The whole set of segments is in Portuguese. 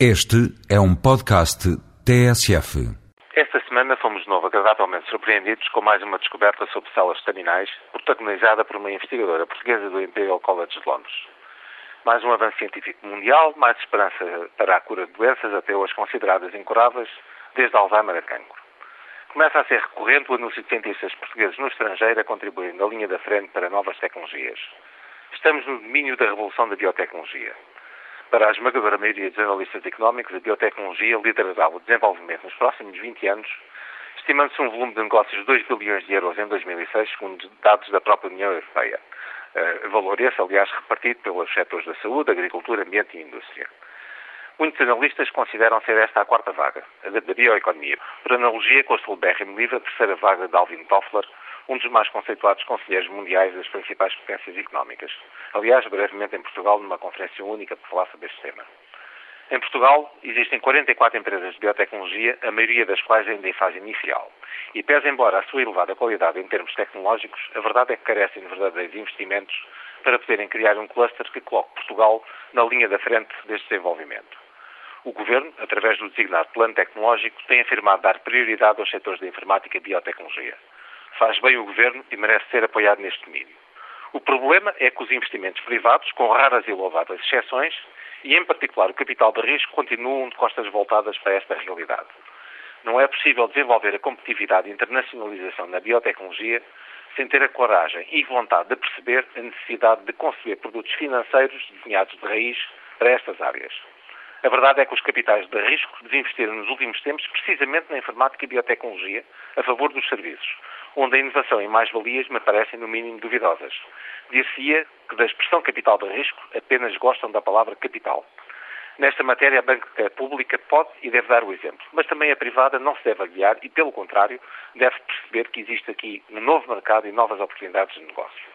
Este é um podcast TSF. Esta semana fomos de novo agradavelmente surpreendidos com mais uma descoberta sobre células terminais, protagonizada por uma investigadora portuguesa do Imperial College de Londres. Mais um avanço científico mundial, mais esperança para a cura de doenças até hoje consideradas incuráveis, desde Alzheimer a cancro. Começa a ser recorrente o anúncio de cientistas portugueses no estrangeiro a contribuírem na linha da frente para novas tecnologias. Estamos no domínio da revolução da biotecnologia. Para a esmagadora maioria dos analistas económicos, a biotecnologia liderará o desenvolvimento nos próximos 20 anos, estimando-se um volume de negócios de 2 bilhões de euros em 2006, segundo dados da própria União Europeia. Uh, valor esse, aliás, repartido pelos setores da saúde, agricultura, ambiente e indústria. Muitos analistas consideram ser esta a quarta vaga, a da bioeconomia. Por analogia com a celebérrimo livro, a terceira vaga de Alvin Toffler, um dos mais conceituados conselheiros mundiais das principais potências económicas. Aliás, brevemente em Portugal, numa conferência única para falar sobre este tema. Em Portugal, existem 44 empresas de biotecnologia, a maioria das quais ainda em fase inicial. E pese embora a sua elevada qualidade em termos tecnológicos, a verdade é que carecem de verdadeiros investimentos para poderem criar um cluster que coloque Portugal na linha da frente deste desenvolvimento. O Governo, através do designado Plano Tecnológico, tem afirmado dar prioridade aos setores da informática e biotecnologia. Faz bem o Governo e merece ser apoiado neste domínio. O problema é que os investimentos privados, com raras e louváveis exceções, e em particular o capital de risco, continuam de costas voltadas para esta realidade. Não é possível desenvolver a competitividade e internacionalização na biotecnologia sem ter a coragem e vontade de perceber a necessidade de conceber produtos financeiros desenhados de raiz para estas áreas. A verdade é que os capitais de risco desinvestiram nos últimos tempos precisamente na informática e biotecnologia a favor dos serviços, onde a inovação e mais-valias me parecem no mínimo duvidosas. Dir-se-ia que da expressão capital de risco apenas gostam da palavra capital. Nesta matéria, a banca pública pode e deve dar o exemplo, mas também a privada não se deve aliar e, pelo contrário, deve perceber que existe aqui um novo mercado e novas oportunidades de negócio.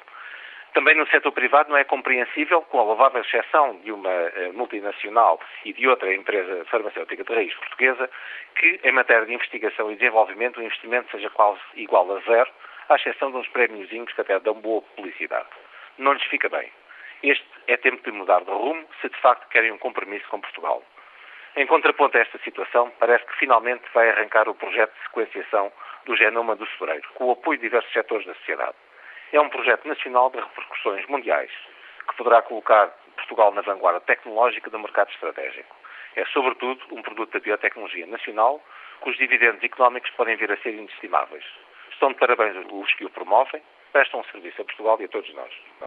Também no setor privado não é compreensível, com a louvável exceção de uma uh, multinacional e de outra empresa farmacêutica de raiz portuguesa, que em matéria de investigação e desenvolvimento o investimento seja quase igual a zero, à exceção de uns prémiozinhos que até dão boa publicidade. Não lhes fica bem. Este é tempo de mudar de rumo se de facto querem um compromisso com Portugal. Em contraponto a esta situação, parece que finalmente vai arrancar o projeto de sequenciação do genoma do sobreiro, com o apoio de diversos setores da sociedade. É um projeto nacional de repercussões mundiais, que poderá colocar Portugal na vanguarda tecnológica do mercado estratégico. É, sobretudo, um produto da biotecnologia nacional, cujos dividendos económicos podem vir a ser inestimáveis. Estão de parabéns os que o promovem, prestam um serviço a Portugal e a todos nós.